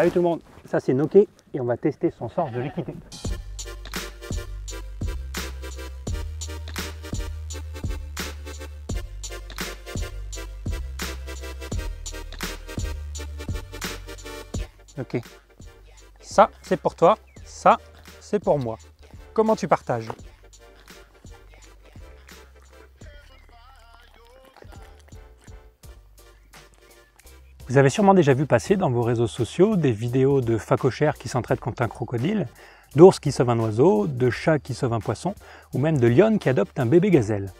Salut tout le monde, ça c'est Noké et on va tester son sens de l'équité. Ok, ça c'est pour toi, ça c'est pour moi. Comment tu partages? Vous avez sûrement déjà vu passer dans vos réseaux sociaux des vidéos de phacochères qui s'entraident contre un crocodile, d'ours qui sauvent un oiseau, de chats qui sauvent un poisson, ou même de lionnes qui adoptent un bébé gazelle.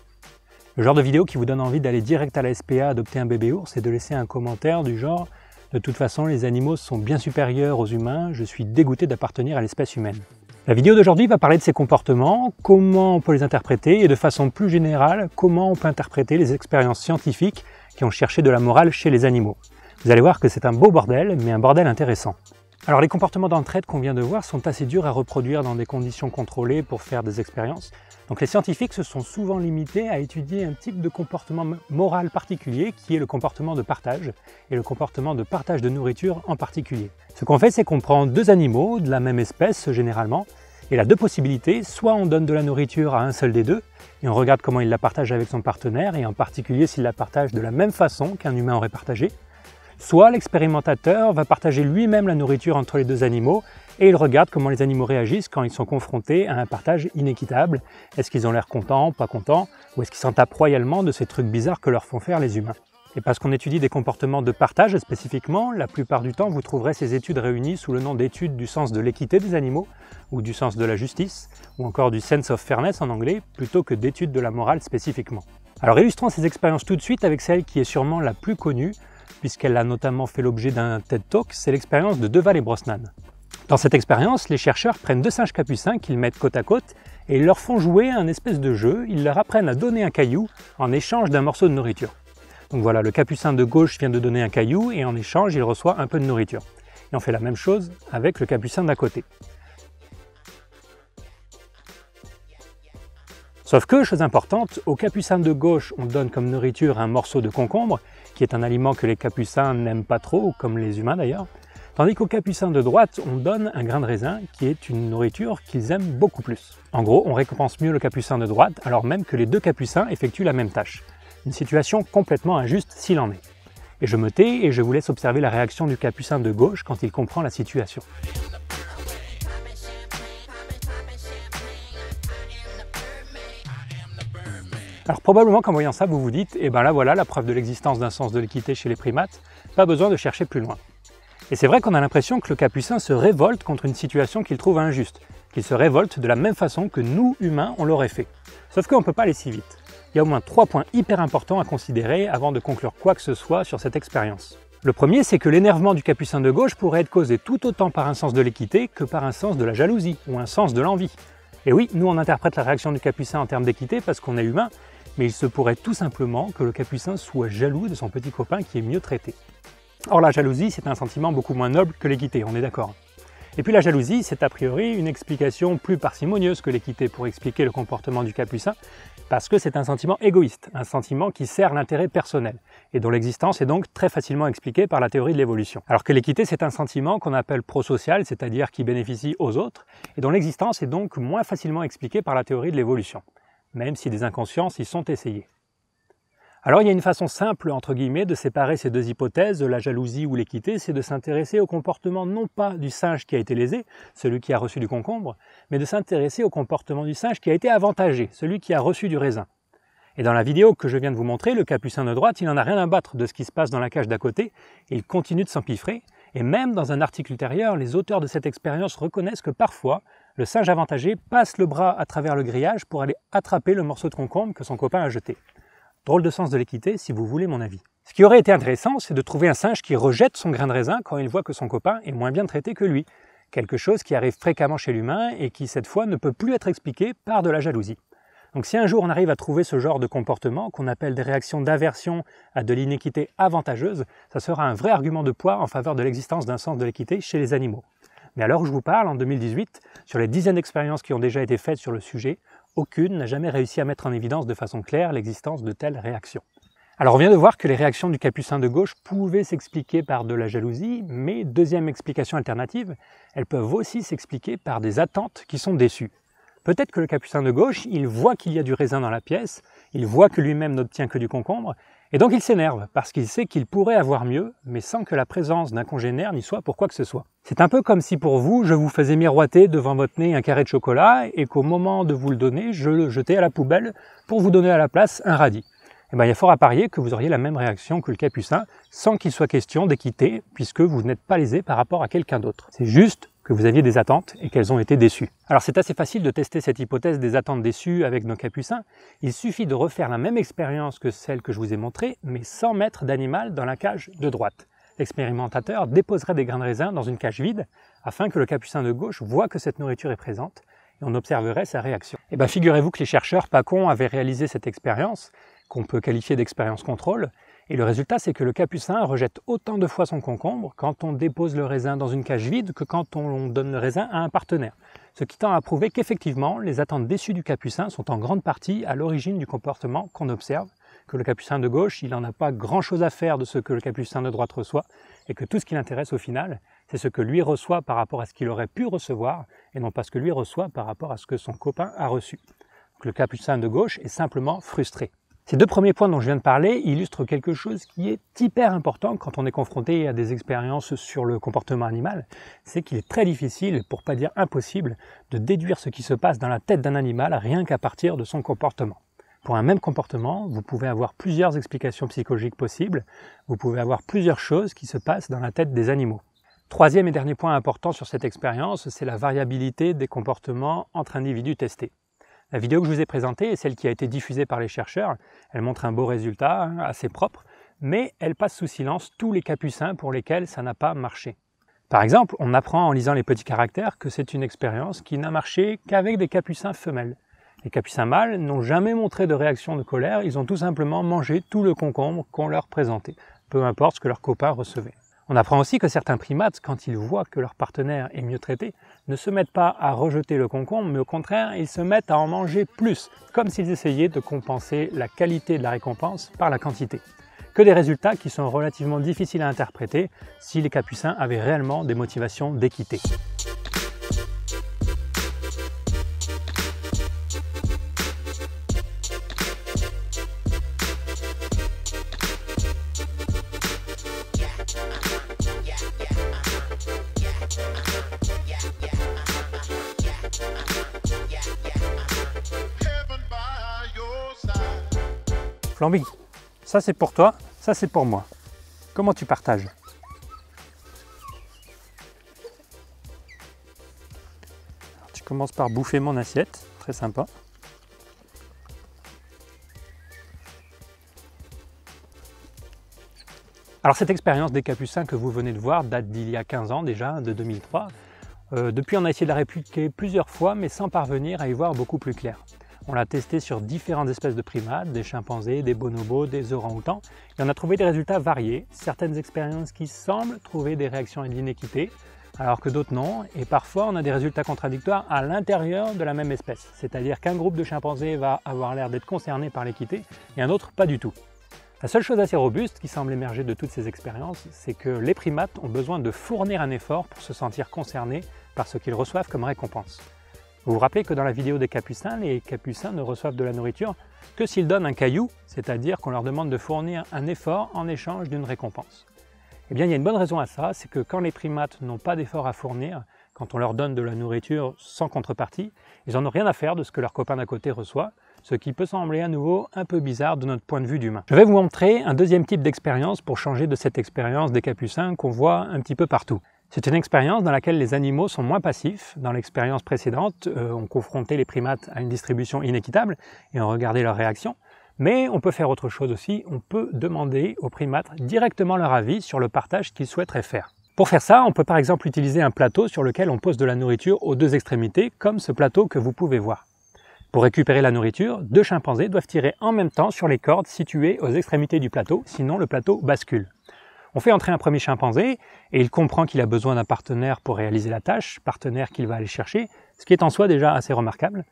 Le genre de vidéo qui vous donne envie d'aller direct à la SPA adopter un bébé ours et de laisser un commentaire du genre « De toute façon, les animaux sont bien supérieurs aux humains, je suis dégoûté d'appartenir à l'espèce humaine ». La vidéo d'aujourd'hui va parler de ces comportements, comment on peut les interpréter et de façon plus générale, comment on peut interpréter les expériences scientifiques qui ont cherché de la morale chez les animaux. Vous allez voir que c'est un beau bordel, mais un bordel intéressant. Alors les comportements d'entraide qu'on vient de voir sont assez durs à reproduire dans des conditions contrôlées pour faire des expériences. Donc les scientifiques se sont souvent limités à étudier un type de comportement moral particulier qui est le comportement de partage, et le comportement de partage de nourriture en particulier. Ce qu'on fait c'est qu'on prend deux animaux de la même espèce généralement, et il a deux possibilités, soit on donne de la nourriture à un seul des deux, et on regarde comment il la partage avec son partenaire, et en particulier s'il la partage de la même façon qu'un humain aurait partagé, Soit l'expérimentateur va partager lui-même la nourriture entre les deux animaux et il regarde comment les animaux réagissent quand ils sont confrontés à un partage inéquitable. Est-ce qu'ils ont l'air contents, pas contents, ou est-ce qu'ils s'en tapent royalement de ces trucs bizarres que leur font faire les humains? Et parce qu'on étudie des comportements de partage spécifiquement, la plupart du temps vous trouverez ces études réunies sous le nom d'études du sens de l'équité des animaux, ou du sens de la justice, ou encore du sense of fairness en anglais, plutôt que d'études de la morale spécifiquement. Alors illustrons ces expériences tout de suite avec celle qui est sûrement la plus connue, puisqu'elle a notamment fait l'objet d'un TED Talk, c'est l'expérience de Deval et Brosnan. Dans cette expérience, les chercheurs prennent deux singes capucins qu'ils mettent côte à côte et ils leur font jouer un espèce de jeu, ils leur apprennent à donner un caillou en échange d'un morceau de nourriture. Donc voilà, le capucin de gauche vient de donner un caillou et en échange, il reçoit un peu de nourriture. Et on fait la même chose avec le capucin d'à côté. Sauf que, chose importante, au capucin de gauche, on donne comme nourriture un morceau de concombre, qui est un aliment que les capucins n'aiment pas trop, comme les humains d'ailleurs, tandis qu'au capucin de droite, on donne un grain de raisin, qui est une nourriture qu'ils aiment beaucoup plus. En gros, on récompense mieux le capucin de droite, alors même que les deux capucins effectuent la même tâche. Une situation complètement injuste s'il en est. Et je me tais et je vous laisse observer la réaction du capucin de gauche quand il comprend la situation. Alors probablement qu'en voyant ça, vous vous dites, eh ben là voilà la preuve de l'existence d'un sens de l'équité chez les primates, pas besoin de chercher plus loin. Et c'est vrai qu'on a l'impression que le capucin se révolte contre une situation qu'il trouve injuste, qu'il se révolte de la même façon que nous, humains, on l'aurait fait. Sauf qu'on ne peut pas aller si vite. Il y a au moins trois points hyper importants à considérer avant de conclure quoi que ce soit sur cette expérience. Le premier, c'est que l'énervement du capucin de gauche pourrait être causé tout autant par un sens de l'équité que par un sens de la jalousie ou un sens de l'envie. Et oui, nous on interprète la réaction du capucin en termes d'équité parce qu'on est humain, mais il se pourrait tout simplement que le capucin soit jaloux de son petit copain qui est mieux traité. Or la jalousie, c'est un sentiment beaucoup moins noble que l'équité, on est d'accord. Et puis la jalousie, c'est a priori une explication plus parcimonieuse que l'équité pour expliquer le comportement du capucin, parce que c'est un sentiment égoïste, un sentiment qui sert l'intérêt personnel, et dont l'existence est donc très facilement expliquée par la théorie de l'évolution. Alors que l'équité, c'est un sentiment qu'on appelle prosocial, c'est-à-dire qui bénéficie aux autres, et dont l'existence est donc moins facilement expliquée par la théorie de l'évolution même si des inconsciences y sont essayées. Alors il y a une façon simple, entre guillemets, de séparer ces deux hypothèses, la jalousie ou l'équité, c'est de s'intéresser au comportement non pas du singe qui a été lésé, celui qui a reçu du concombre, mais de s'intéresser au comportement du singe qui a été avantagé, celui qui a reçu du raisin. Et dans la vidéo que je viens de vous montrer, le capucin de droite, il n'en a rien à battre de ce qui se passe dans la cage d'à côté, il continue de s'empiffrer, et même dans un article ultérieur, les auteurs de cette expérience reconnaissent que parfois, le singe avantagé passe le bras à travers le grillage pour aller attraper le morceau de concombre que son copain a jeté. Drôle de sens de l'équité, si vous voulez mon avis. Ce qui aurait été intéressant, c'est de trouver un singe qui rejette son grain de raisin quand il voit que son copain est moins bien traité que lui. Quelque chose qui arrive fréquemment chez l'humain et qui, cette fois, ne peut plus être expliqué par de la jalousie. Donc si un jour on arrive à trouver ce genre de comportement qu'on appelle des réactions d'aversion à de l'inéquité avantageuse, ça sera un vrai argument de poids en faveur de l'existence d'un sens de l'équité chez les animaux. Mais à l'heure où je vous parle, en 2018, sur les dizaines d'expériences qui ont déjà été faites sur le sujet, aucune n'a jamais réussi à mettre en évidence de façon claire l'existence de telles réactions. Alors on vient de voir que les réactions du capucin de gauche pouvaient s'expliquer par de la jalousie, mais deuxième explication alternative, elles peuvent aussi s'expliquer par des attentes qui sont déçues. Peut-être que le capucin de gauche, il voit qu'il y a du raisin dans la pièce, il voit que lui-même n'obtient que du concombre, et donc il s'énerve, parce qu'il sait qu'il pourrait avoir mieux, mais sans que la présence d'un congénère n'y soit pour quoi que ce soit. C'est un peu comme si pour vous, je vous faisais miroiter devant votre nez un carré de chocolat, et qu'au moment de vous le donner, je le jetais à la poubelle pour vous donner à la place un radis eh bien, il y a fort à parier que vous auriez la même réaction que le capucin, sans qu'il soit question d'équité, puisque vous n'êtes pas lésé par rapport à quelqu'un d'autre. C'est juste que vous aviez des attentes et qu'elles ont été déçues. Alors c'est assez facile de tester cette hypothèse des attentes déçues avec nos capucins. Il suffit de refaire la même expérience que celle que je vous ai montrée, mais sans mettre d'animal dans la cage de droite. L'expérimentateur déposerait des grains de raisin dans une cage vide afin que le capucin de gauche voit que cette nourriture est présente et on observerait sa réaction. Et eh bien figurez-vous que les chercheurs Pacon avaient réalisé cette expérience qu'on peut qualifier d'expérience contrôle. Et le résultat, c'est que le capucin rejette autant de fois son concombre quand on dépose le raisin dans une cage vide que quand on donne le raisin à un partenaire. Ce qui tend à prouver qu'effectivement, les attentes déçues du capucin sont en grande partie à l'origine du comportement qu'on observe, que le capucin de gauche, il n'en a pas grand-chose à faire de ce que le capucin de droite reçoit, et que tout ce qui l'intéresse au final, c'est ce que lui reçoit par rapport à ce qu'il aurait pu recevoir, et non pas ce que lui reçoit par rapport à ce que son copain a reçu. Donc le capucin de gauche est simplement frustré. Ces deux premiers points dont je viens de parler illustrent quelque chose qui est hyper important quand on est confronté à des expériences sur le comportement animal, c'est qu'il est très difficile, pour pas dire impossible, de déduire ce qui se passe dans la tête d'un animal rien qu'à partir de son comportement. Pour un même comportement, vous pouvez avoir plusieurs explications psychologiques possibles, vous pouvez avoir plusieurs choses qui se passent dans la tête des animaux. Troisième et dernier point important sur cette expérience, c'est la variabilité des comportements entre individus testés. La vidéo que je vous ai présentée est celle qui a été diffusée par les chercheurs. Elle montre un beau résultat, hein, assez propre, mais elle passe sous silence tous les capucins pour lesquels ça n'a pas marché. Par exemple, on apprend en lisant les petits caractères que c'est une expérience qui n'a marché qu'avec des capucins femelles. Les capucins mâles n'ont jamais montré de réaction de colère, ils ont tout simplement mangé tout le concombre qu'on leur présentait, peu importe ce que leurs copains recevaient. On apprend aussi que certains primates, quand ils voient que leur partenaire est mieux traité, ne se mettent pas à rejeter le concombre, mais au contraire, ils se mettent à en manger plus, comme s'ils essayaient de compenser la qualité de la récompense par la quantité. Que des résultats qui sont relativement difficiles à interpréter si les capucins avaient réellement des motivations d'équité. Flamby, ça c'est pour toi, ça c'est pour moi. Comment tu partages? Tu commences par bouffer mon assiette, très sympa. Alors cette expérience des Capucins que vous venez de voir date d'il y a 15 ans déjà, de 2003. Euh, depuis on a essayé de la répliquer plusieurs fois mais sans parvenir à y voir beaucoup plus clair. On l'a testé sur différentes espèces de primates, des chimpanzés, des bonobos, des orang-outans, et on a trouvé des résultats variés, certaines expériences qui semblent trouver des réactions d'inéquité, alors que d'autres non, et parfois on a des résultats contradictoires à l'intérieur de la même espèce, c'est-à-dire qu'un groupe de chimpanzés va avoir l'air d'être concerné par l'équité, et un autre pas du tout. La seule chose assez robuste qui semble émerger de toutes ces expériences, c'est que les primates ont besoin de fournir un effort pour se sentir concernés par ce qu'ils reçoivent comme récompense. Vous vous rappelez que dans la vidéo des capucins, les capucins ne reçoivent de la nourriture que s'ils donnent un caillou, c'est-à-dire qu'on leur demande de fournir un effort en échange d'une récompense. Eh bien, il y a une bonne raison à ça, c'est que quand les primates n'ont pas d'effort à fournir, quand on leur donne de la nourriture sans contrepartie, ils n'en ont rien à faire de ce que leur copain d'à côté reçoit, ce qui peut sembler à nouveau un peu bizarre de notre point de vue d'humain. Je vais vous montrer un deuxième type d'expérience pour changer de cette expérience des capucins qu'on voit un petit peu partout. C'est une expérience dans laquelle les animaux sont moins passifs. Dans l'expérience précédente, euh, on confrontait les primates à une distribution inéquitable et on regardait leurs réactions. Mais on peut faire autre chose aussi, on peut demander aux primates directement leur avis sur le partage qu'ils souhaiteraient faire. Pour faire ça, on peut par exemple utiliser un plateau sur lequel on pose de la nourriture aux deux extrémités, comme ce plateau que vous pouvez voir. Pour récupérer la nourriture, deux chimpanzés doivent tirer en même temps sur les cordes situées aux extrémités du plateau, sinon le plateau bascule. On fait entrer un premier chimpanzé et il comprend qu'il a besoin d'un partenaire pour réaliser la tâche, partenaire qu'il va aller chercher, ce qui est en soi déjà assez remarquable.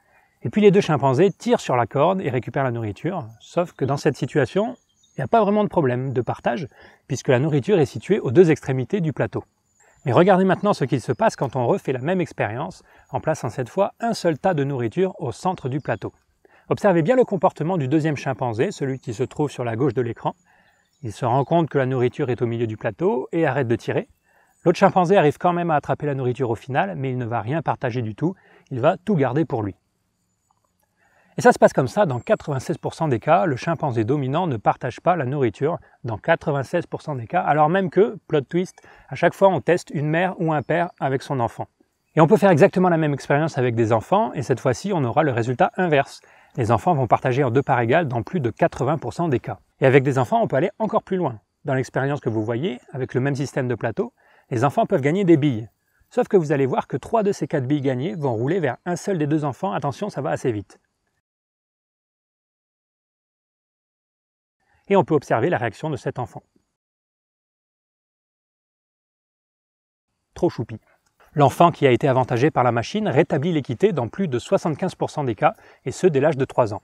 Et puis les deux chimpanzés tirent sur la corde et récupèrent la nourriture, sauf que dans cette situation, Il n'y a pas vraiment de problème de partage, puisque la nourriture est située aux deux extrémités du plateau. Mais regardez maintenant ce qu'il se passe quand on refait la même expérience en plaçant cette fois un seul tas de nourriture au centre du plateau. Observez bien le comportement du deuxième chimpanzé, celui qui se trouve sur la gauche de l'écran. Il se rend compte que la nourriture est au milieu du plateau et arrête de tirer. L'autre chimpanzé arrive quand même à attraper la nourriture au final, mais il ne va rien partager du tout, il va tout garder pour lui. Et ça se passe comme ça, dans 96% des cas, le chimpanzé dominant ne partage pas la nourriture, dans 96% des cas, alors même que, plot twist, à chaque fois on teste une mère ou un père avec son enfant. Et on peut faire exactement la même expérience avec des enfants, et cette fois-ci on aura le résultat inverse. Les enfants vont partager en deux parts égales dans plus de 80% des cas. Et avec des enfants, on peut aller encore plus loin. Dans l'expérience que vous voyez, avec le même système de plateau, les enfants peuvent gagner des billes. Sauf que vous allez voir que trois de ces quatre billes gagnées vont rouler vers un seul des deux enfants. Attention, ça va assez vite. et on peut observer la réaction de cet enfant. Trop choupi. L'enfant qui a été avantagé par la machine rétablit l'équité dans plus de 75% des cas, et ce dès l'âge de 3 ans.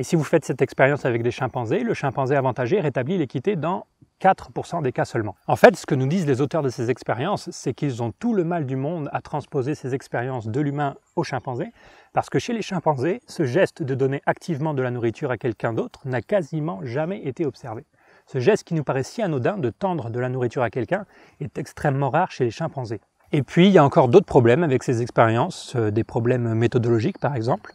Et si vous faites cette expérience avec des chimpanzés, le chimpanzé avantagé rétablit l'équité dans 4% des cas seulement. En fait, ce que nous disent les auteurs de ces expériences, c'est qu'ils ont tout le mal du monde à transposer ces expériences de l'humain au chimpanzé, parce que chez les chimpanzés, ce geste de donner activement de la nourriture à quelqu'un d'autre n'a quasiment jamais été observé. Ce geste qui nous paraît si anodin de tendre de la nourriture à quelqu'un est extrêmement rare chez les chimpanzés. Et puis, il y a encore d'autres problèmes avec ces expériences, euh, des problèmes méthodologiques par exemple.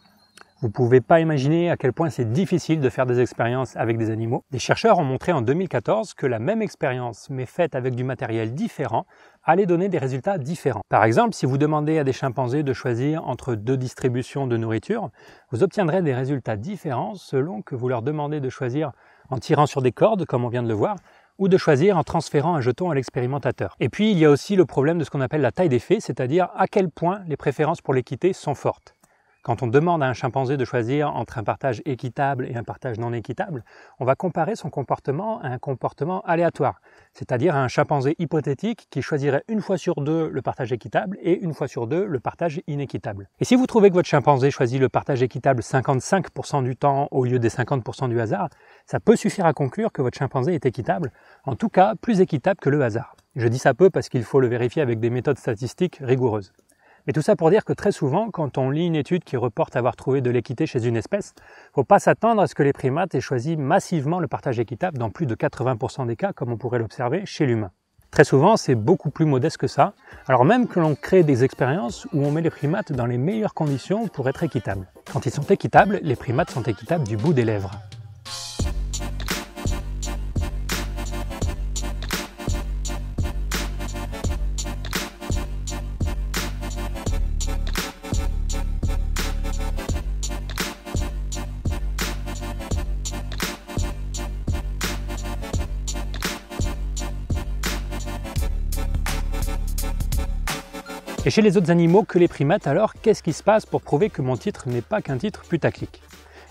Vous pouvez pas imaginer à quel point c'est difficile de faire des expériences avec des animaux. Des chercheurs ont montré en 2014 que la même expérience, mais faite avec du matériel différent, allait donner des résultats différents. Par exemple, si vous demandez à des chimpanzés de choisir entre deux distributions de nourriture, vous obtiendrez des résultats différents selon que vous leur demandez de choisir en tirant sur des cordes, comme on vient de le voir, ou de choisir en transférant un jeton à l'expérimentateur. Et puis il y a aussi le problème de ce qu'on appelle la taille d'effet, c'est-à-dire à quel point les préférences pour l'équité sont fortes. Quand on demande à un chimpanzé de choisir entre un partage équitable et un partage non équitable, on va comparer son comportement à un comportement aléatoire, c'est-à-dire à un chimpanzé hypothétique qui choisirait une fois sur deux le partage équitable et une fois sur deux le partage inéquitable. Et si vous trouvez que votre chimpanzé choisit le partage équitable 55% du temps au lieu des 50% du hasard, ça peut suffire à conclure que votre chimpanzé est équitable, en tout cas plus équitable que le hasard. Je dis ça peu parce qu'il faut le vérifier avec des méthodes statistiques rigoureuses. Mais tout ça pour dire que très souvent, quand on lit une étude qui reporte avoir trouvé de l'équité chez une espèce, faut pas s'attendre à ce que les primates aient choisi massivement le partage équitable dans plus de 80% des cas, comme on pourrait l'observer chez l'humain. Très souvent, c'est beaucoup plus modeste que ça, alors même que l'on crée des expériences où on met les primates dans les meilleures conditions pour être équitables. Quand ils sont équitables, les primates sont équitables du bout des lèvres. Et chez les autres animaux que les primates, alors, qu'est-ce qui se passe pour prouver que mon titre n'est pas qu'un titre putaclic?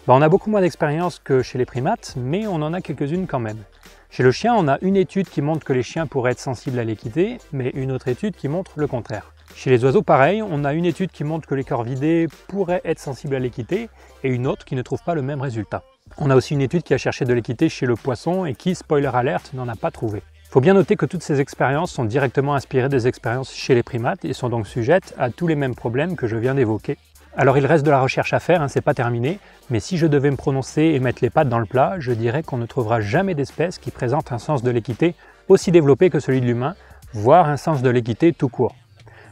Ben, On a beaucoup moins d'expérience que chez les primates, mais on en a quelques-unes quand même. Chez le chien, on a une étude qui montre que les chiens pourraient être sensibles à l'équité, mais une autre étude qui montre le contraire. Chez les oiseaux, pareil, on a une étude qui montre que les corvidés pourraient être sensibles à l'équité, et une autre qui ne trouve pas le même résultat. On a aussi une étude qui a cherché de l'équité chez le poisson et qui, spoiler alerte, n'en a pas trouvé. Il faut bien noter que toutes ces expériences sont directement inspirées des expériences chez les primates et sont donc sujettes à tous les mêmes problèmes que je viens d'évoquer. Alors il reste de la recherche à faire, hein, c'est pas terminé, mais si je devais me prononcer et mettre les pattes dans le plat, je dirais qu'on ne trouvera jamais d'espèce qui présente un sens de l'équité aussi développé que celui de l'humain, voire un sens de l'équité tout court.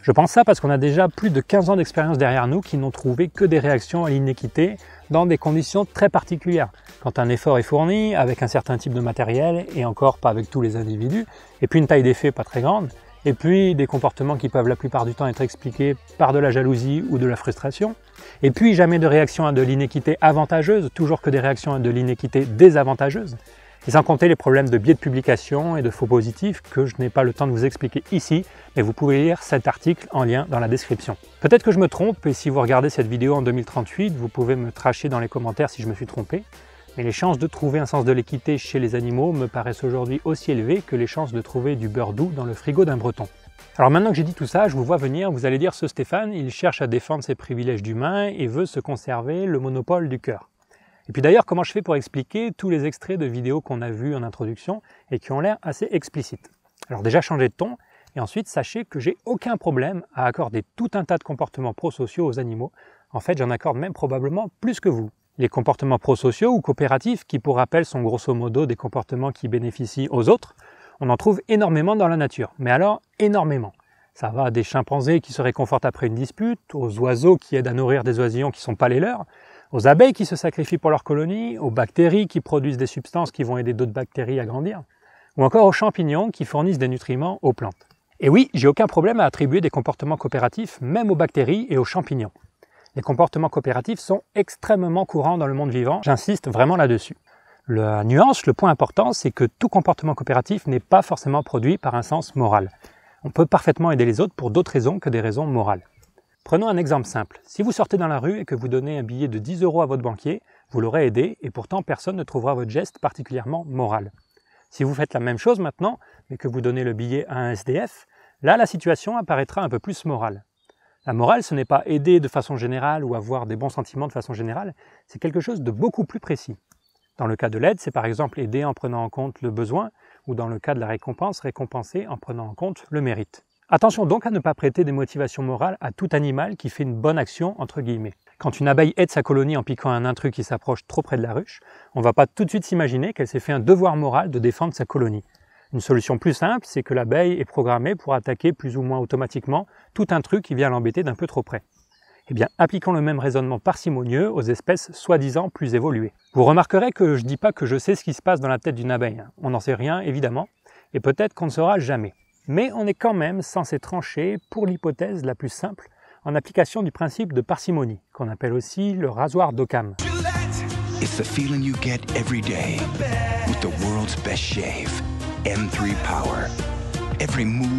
Je pense ça parce qu'on a déjà plus de 15 ans d'expérience derrière nous qui n'ont trouvé que des réactions à l'inéquité dans des conditions très particulières. Quand un effort est fourni avec un certain type de matériel et encore pas avec tous les individus, et puis une taille d'effet pas très grande, et puis des comportements qui peuvent la plupart du temps être expliqués par de la jalousie ou de la frustration, et puis jamais de réaction à de l'inéquité avantageuse, toujours que des réactions à de l'inéquité désavantageuse, et sans compter les problèmes de biais de publication et de faux positifs que je n'ai pas le temps de vous expliquer ici, mais vous pouvez lire cet article en lien dans la description. Peut-être que je me trompe, et si vous regardez cette vidéo en 2038, vous pouvez me tracher dans les commentaires si je me suis trompé, mais les chances de trouver un sens de l'équité chez les animaux me paraissent aujourd'hui aussi élevées que les chances de trouver du beurre doux dans le frigo d'un breton. Alors maintenant que j'ai dit tout ça, je vous vois venir, vous allez dire ce Stéphane, il cherche à défendre ses privilèges d'humain et veut se conserver le monopole du cœur. Et puis d'ailleurs, comment je fais pour expliquer tous les extraits de vidéos qu'on a vus en introduction et qui ont l'air assez explicites? Alors déjà, changez de ton, et ensuite, sachez que j'ai aucun problème à accorder tout un tas de comportements prosociaux aux animaux. En fait, j'en accorde même probablement plus que vous. Les comportements prosociaux ou coopératifs, qui pour rappel sont grosso modo des comportements qui bénéficient aux autres, on en trouve énormément dans la nature. Mais alors, énormément. Ça va des chimpanzés qui se réconfortent après une dispute, aux oiseaux qui aident à nourrir des oisillons qui ne sont pas les leurs, aux abeilles qui se sacrifient pour leur colonie, aux bactéries qui produisent des substances qui vont aider d'autres bactéries à grandir, ou encore aux champignons qui fournissent des nutriments aux plantes. Et oui, j'ai aucun problème à attribuer des comportements coopératifs même aux bactéries et aux champignons. Les comportements coopératifs sont extrêmement courants dans le monde vivant, j'insiste vraiment là-dessus. La nuance, le point important, c'est que tout comportement coopératif n'est pas forcément produit par un sens moral. On peut parfaitement aider les autres pour d'autres raisons que des raisons morales. Prenons un exemple simple. Si vous sortez dans la rue et que vous donnez un billet de 10 euros à votre banquier, vous l'aurez aidé et pourtant personne ne trouvera votre geste particulièrement moral. Si vous faites la même chose maintenant, mais que vous donnez le billet à un SDF, là la situation apparaîtra un peu plus morale. La morale, ce n'est pas aider de façon générale ou avoir des bons sentiments de façon générale, c'est quelque chose de beaucoup plus précis. Dans le cas de l'aide, c'est par exemple aider en prenant en compte le besoin, ou dans le cas de la récompense, récompenser en prenant en compte le mérite. Attention donc à ne pas prêter des motivations morales à tout animal qui fait une bonne action, entre guillemets. Quand une abeille aide sa colonie en piquant un intrus qui s'approche trop près de la ruche, on va pas tout de suite s'imaginer qu'elle s'est fait un devoir moral de défendre sa colonie. Une solution plus simple, c'est que l'abeille est programmée pour attaquer plus ou moins automatiquement tout intrus qui vient l'embêter d'un peu trop près. Eh bien, appliquons le même raisonnement parcimonieux aux espèces soi-disant plus évoluées. Vous remarquerez que je dis pas que je sais ce qui se passe dans la tête d'une abeille. On n'en sait rien, évidemment, et peut-être qu'on ne saura jamais. Mais on est quand même censé trancher pour l'hypothèse la plus simple en application du principe de parcimonie, qu'on appelle aussi le rasoir d'Occam.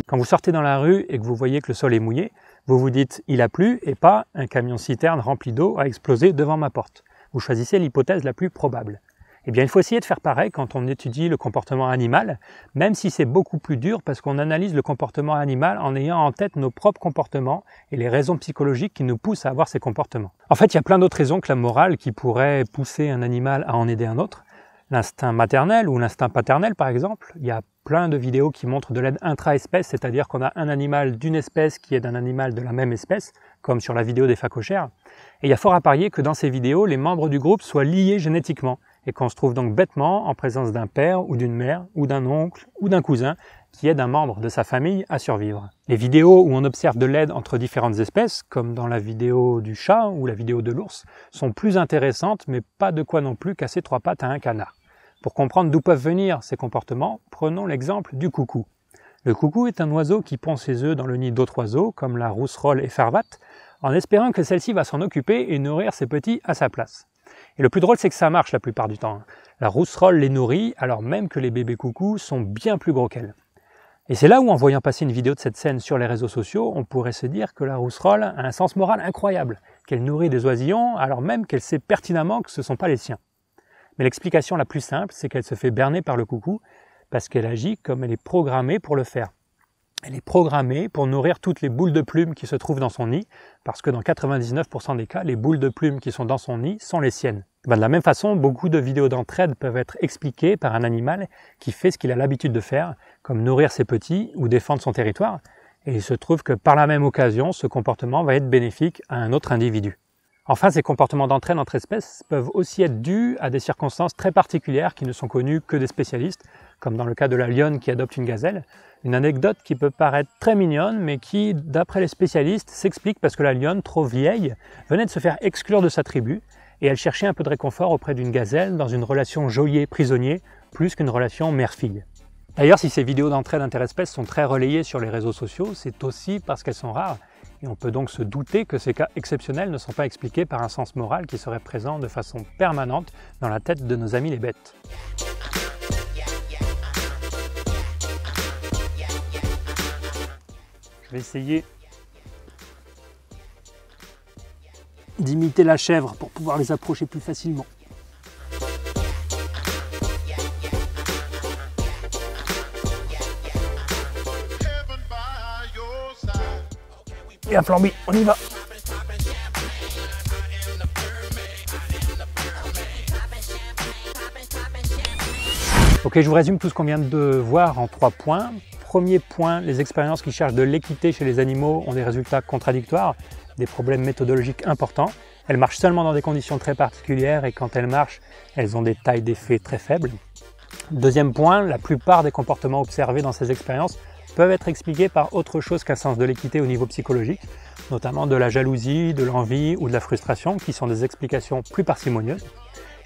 Quand vous sortez dans la rue et que vous voyez que le sol est mouillé, vous vous dites il a plu et pas un camion citerne rempli d'eau a explosé devant ma porte. Vous choisissez l'hypothèse la plus probable. Eh bien, il faut essayer de faire pareil quand on étudie le comportement animal, même si c'est beaucoup plus dur parce qu'on analyse le comportement animal en ayant en tête nos propres comportements et les raisons psychologiques qui nous poussent à avoir ces comportements. En fait, il y a plein d'autres raisons que la morale qui pourrait pousser un animal à en aider un autre. L'instinct maternel ou l'instinct paternel, par exemple. Il y a plein de vidéos qui montrent de l'aide intra-espèce, c'est-à-dire qu'on a un animal d'une espèce qui aide un animal de la même espèce, comme sur la vidéo des phacochères. Et il y a fort à parier que dans ces vidéos, les membres du groupe soient liés génétiquement et qu'on se trouve donc bêtement en présence d'un père ou d'une mère ou d'un oncle ou d'un cousin qui aide un membre de sa famille à survivre. Les vidéos où on observe de l'aide entre différentes espèces, comme dans la vidéo du chat ou la vidéo de l'ours, sont plus intéressantes mais pas de quoi non plus casser trois pattes à un canard. Pour comprendre d'où peuvent venir ces comportements, prenons l'exemple du coucou. Le coucou est un oiseau qui pond ses œufs dans le nid d'autres oiseaux, comme la rousserolle et farvate, en espérant que celle-ci va s'en occuper et nourrir ses petits à sa place. Et le plus drôle, c'est que ça marche la plupart du temps. La rousserolle les nourrit, alors même que les bébés coucous sont bien plus gros qu'elle. Et c'est là où, en voyant passer une vidéo de cette scène sur les réseaux sociaux, on pourrait se dire que la rousserolle a un sens moral incroyable, qu'elle nourrit des oisillons, alors même qu'elle sait pertinemment que ce ne sont pas les siens. Mais l'explication la plus simple, c'est qu'elle se fait berner par le coucou, parce qu'elle agit comme elle est programmée pour le faire. Elle est programmée pour nourrir toutes les boules de plumes qui se trouvent dans son nid, parce que dans 99% des cas, les boules de plumes qui sont dans son nid sont les siennes. Ben, de la même façon, beaucoup de vidéos d'entraide peuvent être expliquées par un animal qui fait ce qu'il a l'habitude de faire, comme nourrir ses petits ou défendre son territoire, et il se trouve que par la même occasion, ce comportement va être bénéfique à un autre individu. Enfin, ces comportements d'entraide entre espèces peuvent aussi être dus à des circonstances très particulières qui ne sont connues que des spécialistes, comme dans le cas de la lionne qui adopte une gazelle. Une anecdote qui peut paraître très mignonne, mais qui, d'après les spécialistes, s'explique parce que la lionne, trop vieille, venait de se faire exclure de sa tribu, et elle cherchait un peu de réconfort auprès d'une gazelle dans une relation geôlier-prisonnier, plus qu'une relation mère-fille. D'ailleurs, si ces vidéos d'entraide interespèces sont très relayées sur les réseaux sociaux, c'est aussi parce qu'elles sont rares, et on peut donc se douter que ces cas exceptionnels ne sont pas expliqués par un sens moral qui serait présent de façon permanente dans la tête de nos amis les bêtes. vais essayer d'imiter la chèvre pour pouvoir les approcher plus facilement. Et à flamber, on y va Ok, je vous résume tout ce qu'on vient de voir en trois points. Premier point, les expériences qui cherchent de l'équité chez les animaux ont des résultats contradictoires, des problèmes méthodologiques importants. Elles marchent seulement dans des conditions très particulières et quand elles marchent, elles ont des tailles d'effet très faibles. Deuxième point, la plupart des comportements observés dans ces expériences peuvent être expliqués par autre chose qu'un sens de l'équité au niveau psychologique, notamment de la jalousie, de l'envie ou de la frustration, qui sont des explications plus parcimonieuses.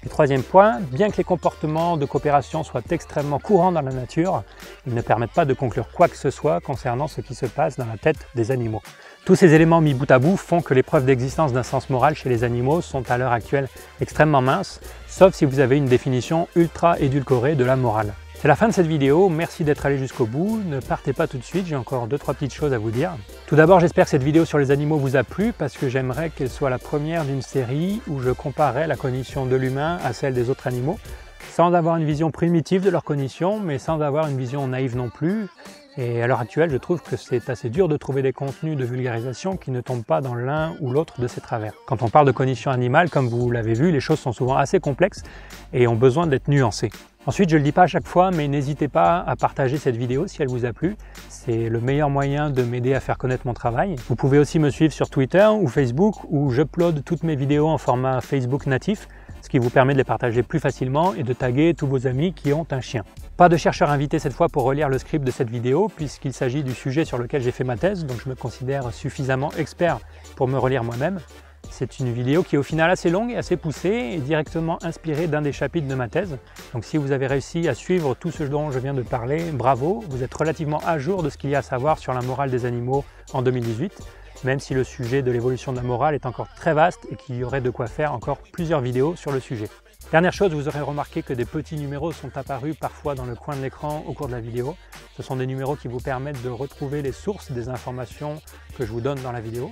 Et troisième point, bien que les comportements de coopération soient extrêmement courants dans la nature, ils ne permettent pas de conclure quoi que ce soit concernant ce qui se passe dans la tête des animaux. Tous ces éléments mis bout à bout font que les preuves d'existence d'un sens moral chez les animaux sont à l'heure actuelle extrêmement minces, sauf si vous avez une définition ultra édulcorée de la morale. C'est la fin de cette vidéo, merci d'être allé jusqu'au bout, ne partez pas tout de suite, j'ai encore 2-3 petites choses à vous dire. Tout d'abord j'espère que cette vidéo sur les animaux vous a plu parce que j'aimerais qu'elle soit la première d'une série où je comparerai la cognition de l'humain à celle des autres animaux, sans avoir une vision primitive de leur cognition, mais sans avoir une vision naïve non plus. Et à l'heure actuelle, je trouve que c'est assez dur de trouver des contenus de vulgarisation qui ne tombent pas dans l'un ou l'autre de ces travers. Quand on parle de cognition animale, comme vous l'avez vu, les choses sont souvent assez complexes et ont besoin d'être nuancées. Ensuite, je ne le dis pas à chaque fois, mais n'hésitez pas à partager cette vidéo si elle vous a plu. C'est le meilleur moyen de m'aider à faire connaître mon travail. Vous pouvez aussi me suivre sur Twitter ou Facebook où j'upload toutes mes vidéos en format Facebook natif, ce qui vous permet de les partager plus facilement et de taguer tous vos amis qui ont un chien. Pas de chercheur invité cette fois pour relire le script de cette vidéo puisqu'il s'agit du sujet sur lequel j'ai fait ma thèse, donc je me considère suffisamment expert pour me relire moi-même. C'est une vidéo qui est au final assez longue et assez poussée et directement inspirée d'un des chapitres de ma thèse. Donc si vous avez réussi à suivre tout ce dont je viens de parler, bravo, vous êtes relativement à jour de ce qu'il y a à savoir sur la morale des animaux en 2018, même si le sujet de l'évolution de la morale est encore très vaste et qu'il y aurait de quoi faire encore plusieurs vidéos sur le sujet. Dernière chose, vous aurez remarqué que des petits numéros sont apparus parfois dans le coin de l'écran au cours de la vidéo. Ce sont des numéros qui vous permettent de retrouver les sources des informations que je vous donne dans la vidéo.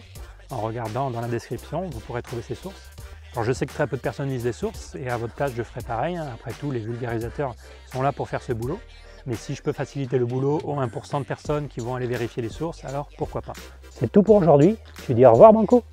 En regardant dans la description, vous pourrez trouver ces sources. Alors je sais que très peu de personnes lisent des sources et à votre place je ferai pareil. Hein. Après tout, les vulgarisateurs sont là pour faire ce boulot. Mais si je peux faciliter le boulot aux 1% de personnes qui vont aller vérifier les sources, alors pourquoi pas? C'est tout pour aujourd'hui. Je dis au revoir Banco